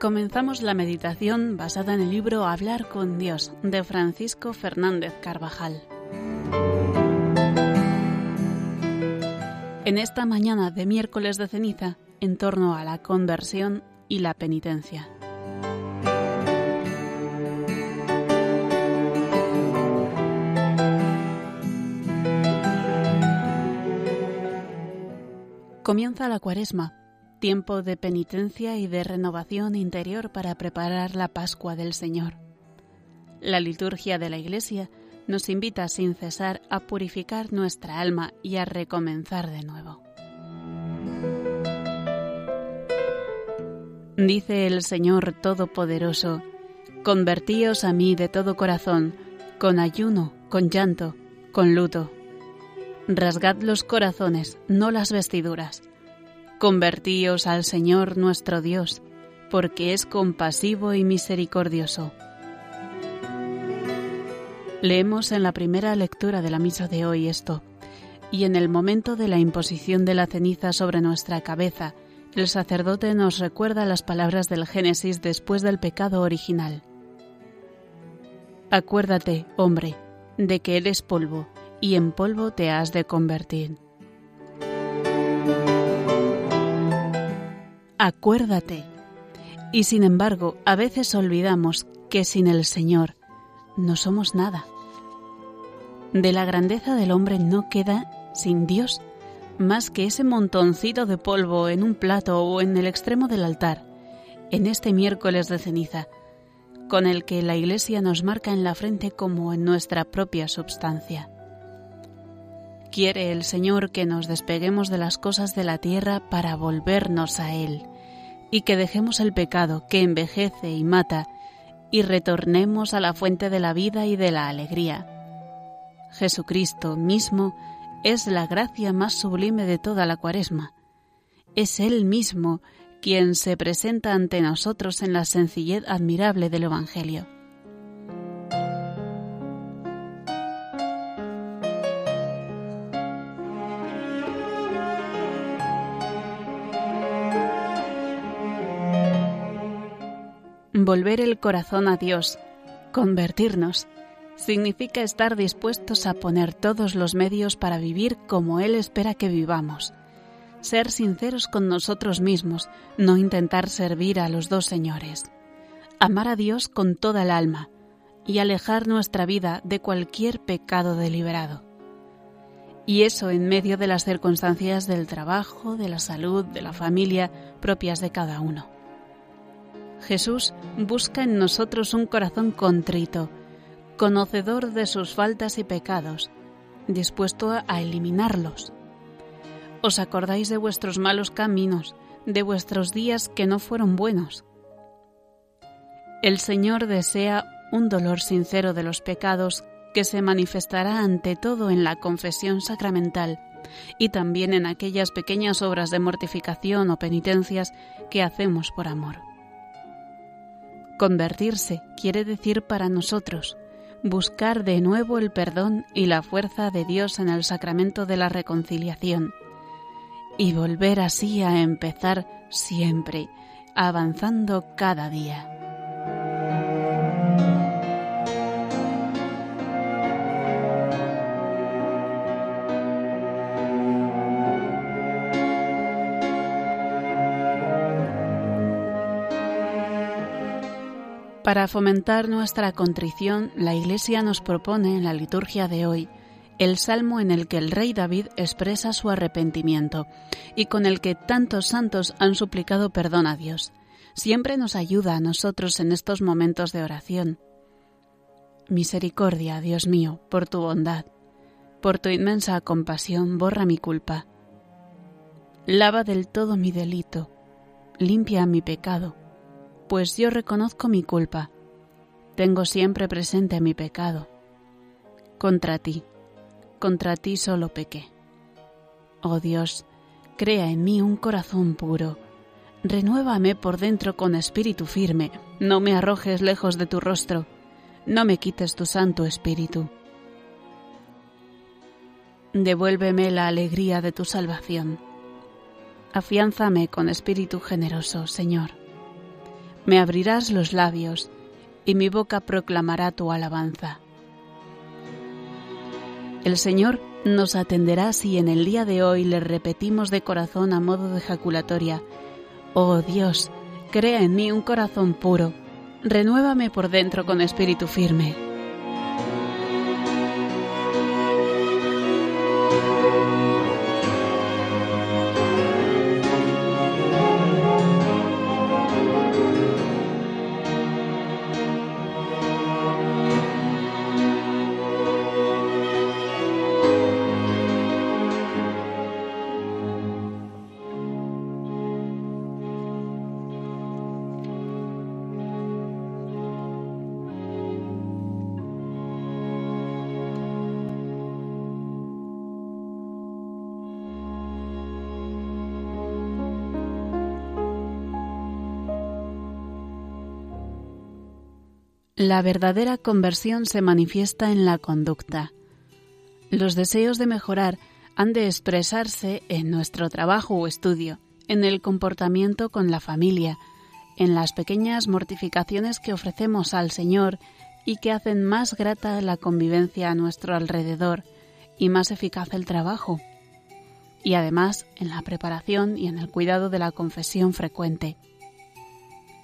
Comenzamos la meditación basada en el libro Hablar con Dios de Francisco Fernández Carvajal. En esta mañana de miércoles de ceniza, en torno a la conversión y la penitencia. Comienza la cuaresma tiempo de penitencia y de renovación interior para preparar la Pascua del Señor. La liturgia de la Iglesia nos invita sin cesar a purificar nuestra alma y a recomenzar de nuevo. Dice el Señor Todopoderoso, Convertíos a mí de todo corazón, con ayuno, con llanto, con luto. Rasgad los corazones, no las vestiduras Convertíos al Señor nuestro Dios, porque es compasivo y misericordioso. Leemos en la primera lectura de la misa de hoy esto, y en el momento de la imposición de la ceniza sobre nuestra cabeza, el sacerdote nos recuerda las palabras del Génesis después del pecado original. Acuérdate, hombre, de que eres polvo, y en polvo te has de convertir. Acuérdate. Y sin embargo, a veces olvidamos que sin el Señor no somos nada. De la grandeza del hombre no queda sin Dios más que ese montoncito de polvo en un plato o en el extremo del altar, en este miércoles de ceniza, con el que la Iglesia nos marca en la frente como en nuestra propia substancia. Quiere el Señor que nos despeguemos de las cosas de la tierra para volvernos a Él, y que dejemos el pecado que envejece y mata, y retornemos a la fuente de la vida y de la alegría. Jesucristo mismo es la gracia más sublime de toda la cuaresma. Es Él mismo quien se presenta ante nosotros en la sencillez admirable del Evangelio. Volver el corazón a Dios, convertirnos, significa estar dispuestos a poner todos los medios para vivir como Él espera que vivamos. Ser sinceros con nosotros mismos, no intentar servir a los dos señores. Amar a Dios con toda el alma y alejar nuestra vida de cualquier pecado deliberado. Y eso en medio de las circunstancias del trabajo, de la salud, de la familia propias de cada uno. Jesús busca en nosotros un corazón contrito, conocedor de sus faltas y pecados, dispuesto a eliminarlos. ¿Os acordáis de vuestros malos caminos, de vuestros días que no fueron buenos? El Señor desea un dolor sincero de los pecados que se manifestará ante todo en la confesión sacramental y también en aquellas pequeñas obras de mortificación o penitencias que hacemos por amor. Convertirse quiere decir para nosotros buscar de nuevo el perdón y la fuerza de Dios en el sacramento de la reconciliación y volver así a empezar siempre, avanzando cada día. Para fomentar nuestra contrición, la Iglesia nos propone en la liturgia de hoy el salmo en el que el rey David expresa su arrepentimiento y con el que tantos santos han suplicado perdón a Dios. Siempre nos ayuda a nosotros en estos momentos de oración. Misericordia, Dios mío, por tu bondad, por tu inmensa compasión, borra mi culpa. Lava del todo mi delito, limpia mi pecado pues yo reconozco mi culpa. Tengo siempre presente mi pecado. Contra ti, contra ti solo pequé. Oh Dios, crea en mí un corazón puro. Renuévame por dentro con espíritu firme. No me arrojes lejos de tu rostro. No me quites tu santo espíritu. Devuélveme la alegría de tu salvación. Afiánzame con espíritu generoso, Señor Me abrirás los labios, y mi boca proclamará tu alabanza. El Señor nos atenderá si en el día de hoy le repetimos de corazón a modo de ejaculatoria, Oh Dios, crea en mí un corazón puro, renuévame por dentro con espíritu firme. La verdadera conversión se manifiesta en la conducta. Los deseos de mejorar han de expresarse en nuestro trabajo o estudio, en el comportamiento con la familia, en las pequeñas mortificaciones que ofrecemos al Señor y que hacen más grata la convivencia a nuestro alrededor y más eficaz el trabajo. Y además en la preparación y en el cuidado de la confesión frecuente.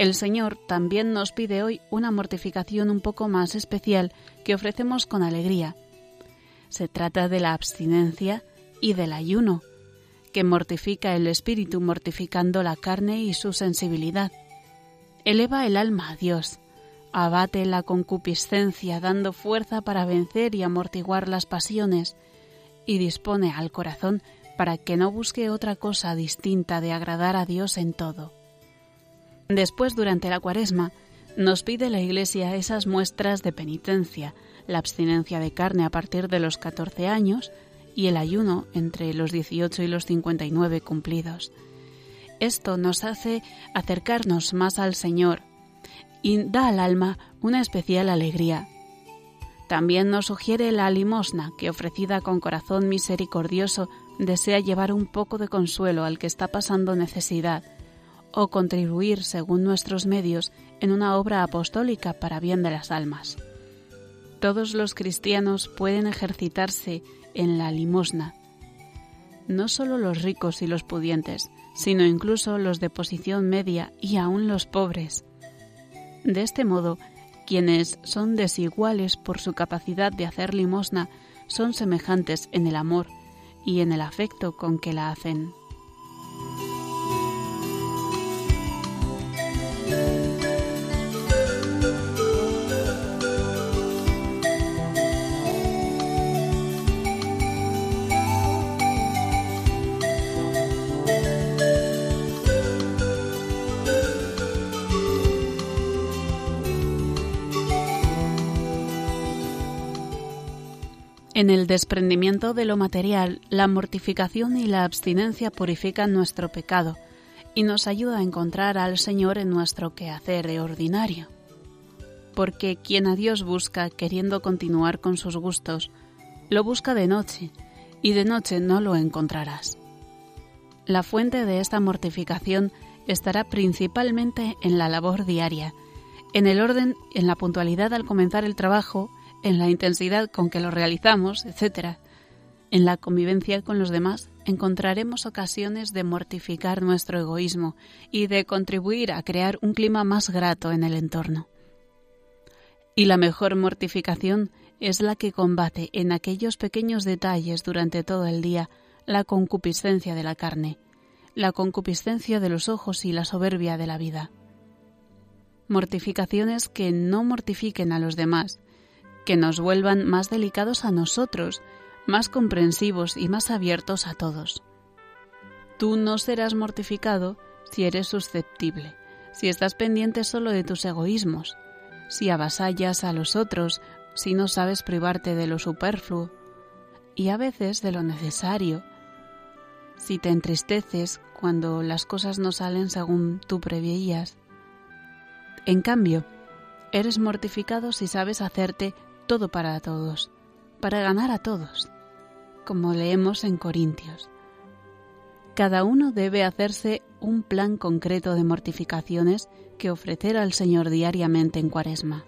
El Señor también nos pide hoy una mortificación un poco más especial que ofrecemos con alegría. Se trata de la abstinencia y del ayuno, que mortifica el espíritu mortificando la carne y su sensibilidad. Eleva el alma a Dios, abate la concupiscencia dando fuerza para vencer y amortiguar las pasiones, y dispone al corazón para que no busque otra cosa distinta de agradar a Dios en todo. Después, durante la cuaresma, nos pide la Iglesia esas muestras de penitencia, la abstinencia de carne a partir de los 14 años y el ayuno entre los 18 y los 59 cumplidos. Esto nos hace acercarnos más al Señor y da al alma una especial alegría. También nos sugiere la limosna que ofrecida con corazón misericordioso desea llevar un poco de consuelo al que está pasando necesidad o contribuir según nuestros medios en una obra apostólica para bien de las almas. Todos los cristianos pueden ejercitarse en la limosna, no solo los ricos y los pudientes, sino incluso los de posición media y aún los pobres. De este modo, quienes son desiguales por su capacidad de hacer limosna son semejantes en el amor y en el afecto con que la hacen. En el desprendimiento de lo material, la mortificación y la abstinencia purifican nuestro pecado y nos ayuda a encontrar al Señor en nuestro quehacer ordinario. Porque quien a Dios busca queriendo continuar con sus gustos, lo busca de noche, y de noche no lo encontrarás. La fuente de esta mortificación estará principalmente en la labor diaria, en el orden, en la puntualidad al comenzar el trabajo, en la intensidad con que lo realizamos, etc. En la convivencia con los demás encontraremos ocasiones de mortificar nuestro egoísmo y de contribuir a crear un clima más grato en el entorno. Y la mejor mortificación es la que combate en aquellos pequeños detalles durante todo el día la concupiscencia de la carne, la concupiscencia de los ojos y la soberbia de la vida. Mortificaciones que no mortifiquen a los demás, que nos vuelvan más delicados a nosotros, más comprensivos y más abiertos a todos. Tú no serás mortificado si eres susceptible, si estás pendiente solo de tus egoísmos, si avasallas a los otros, si no sabes privarte de lo superfluo y a veces de lo necesario, si te entristeces cuando las cosas no salen según tú preveías. En cambio, eres mortificado si sabes hacerte todo para todos, para ganar a todos, como leemos en Corintios. cada uno debe hacerse un plan concreto de mortificaciones que ofrecer al Señor diariamente en Cuaresma.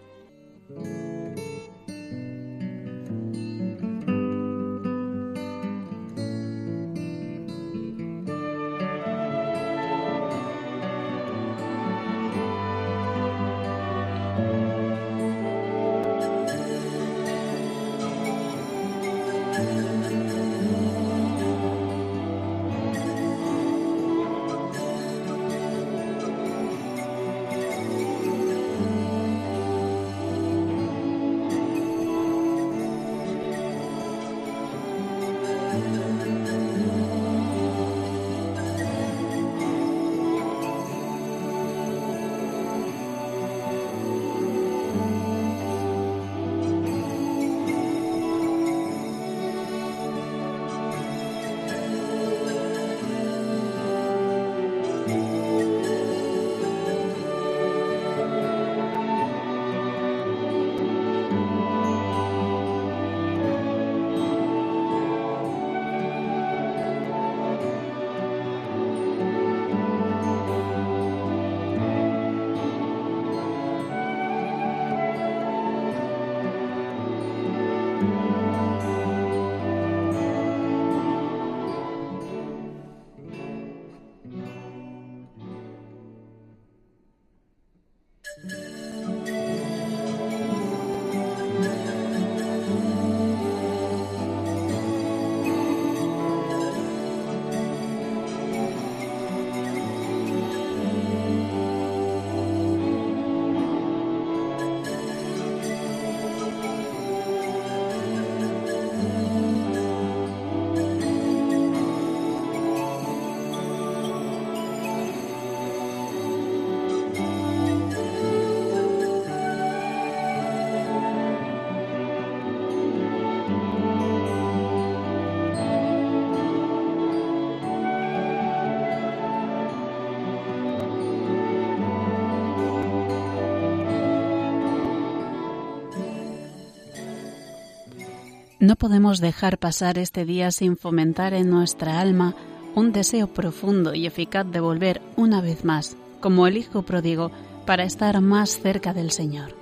No podemos dejar pasar este día sin fomentar en nuestra alma un deseo profundo y eficaz de volver una vez más, como el Hijo pródigo, para estar más cerca del Señor.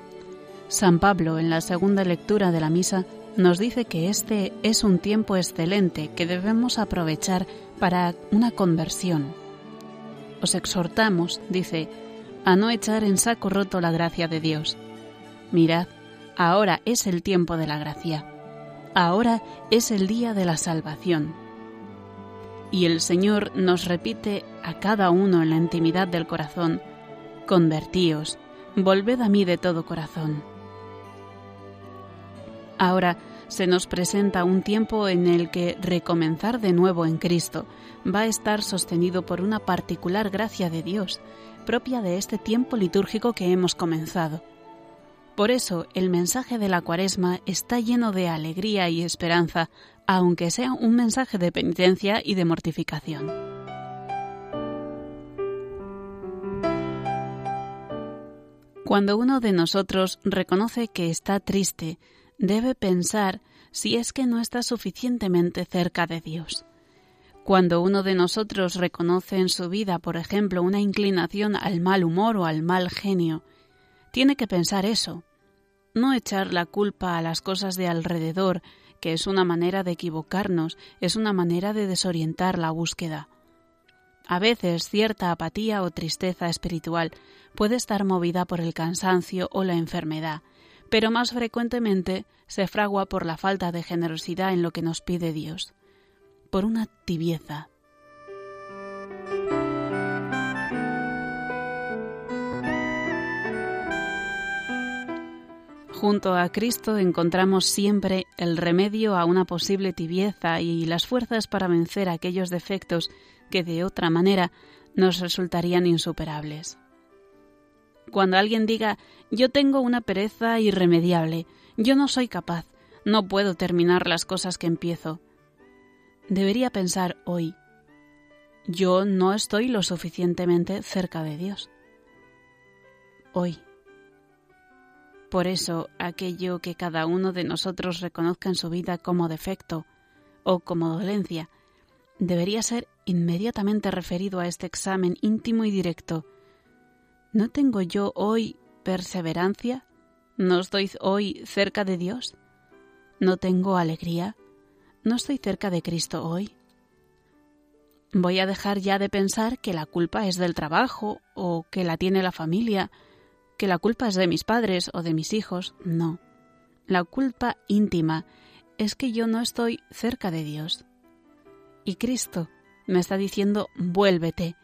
San Pablo, en la segunda lectura de la misa, nos dice que este es un tiempo excelente que debemos aprovechar para una conversión. Os exhortamos, dice, a no echar en saco roto la gracia de Dios. Mirad, ahora es el tiempo de la gracia ahora es el día de la salvación. Y el Señor nos repite a cada uno en la intimidad del corazón, convertíos, volved a mí de todo corazón. Ahora se nos presenta un tiempo en el que recomenzar de nuevo en Cristo va a estar sostenido por una particular gracia de Dios, propia de este tiempo litúrgico que hemos comenzado. Por eso el mensaje de la cuaresma está lleno de alegría y esperanza, aunque sea un mensaje de penitencia y de mortificación. Cuando uno de nosotros reconoce que está triste, debe pensar si es que no está suficientemente cerca de Dios. Cuando uno de nosotros reconoce en su vida, por ejemplo, una inclinación al mal humor o al mal genio, tiene que pensar eso, no echar la culpa a las cosas de alrededor, que es una manera de equivocarnos, es una manera de desorientar la búsqueda. A veces cierta apatía o tristeza espiritual puede estar movida por el cansancio o la enfermedad, pero más frecuentemente se fragua por la falta de generosidad en lo que nos pide Dios, por una tibieza, Junto a Cristo encontramos siempre el remedio a una posible tibieza y las fuerzas para vencer aquellos defectos que de otra manera nos resultarían insuperables. Cuando alguien diga yo tengo una pereza irremediable, yo no soy capaz, no puedo terminar las cosas que empiezo, debería pensar hoy, yo no estoy lo suficientemente cerca de Dios. Hoy por eso, aquello que cada uno de nosotros reconozca en su vida como defecto o como dolencia, debería ser inmediatamente referido a este examen íntimo y directo. ¿No tengo yo hoy perseverancia? ¿No estoy hoy cerca de Dios? ¿No tengo alegría? ¿No estoy cerca de Cristo hoy? Voy a dejar ya de pensar que la culpa es del trabajo o que la tiene la familia, que la culpa es de mis padres o de mis hijos. No. La culpa íntima es que yo no estoy cerca de Dios. Y Cristo me está diciendo, vuélvete,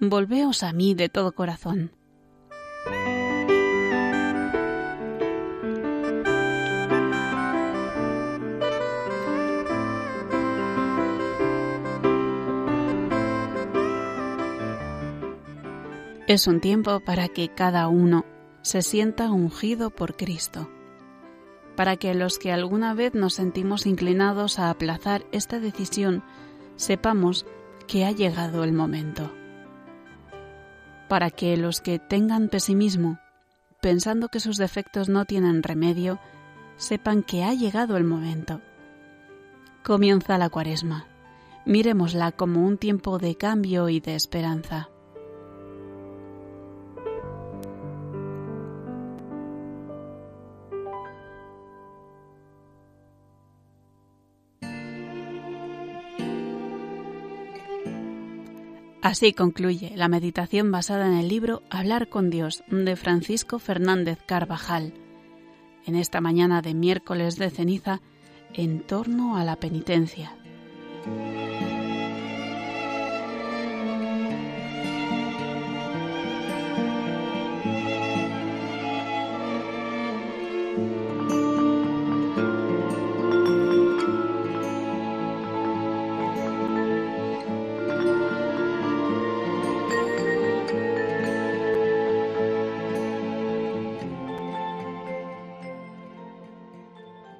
volveos a mí de todo corazón. Es un tiempo para que cada uno se sienta ungido por Cristo, para que los que alguna vez nos sentimos inclinados a aplazar esta decisión sepamos que ha llegado el momento, para que los que tengan pesimismo, pensando que sus defectos no tienen remedio, sepan que ha llegado el momento. Comienza la cuaresma. Miremosla como un tiempo de cambio y de esperanza. Así concluye la meditación basada en el libro Hablar con Dios de Francisco Fernández Carvajal, en esta mañana de miércoles de ceniza en torno a la penitencia.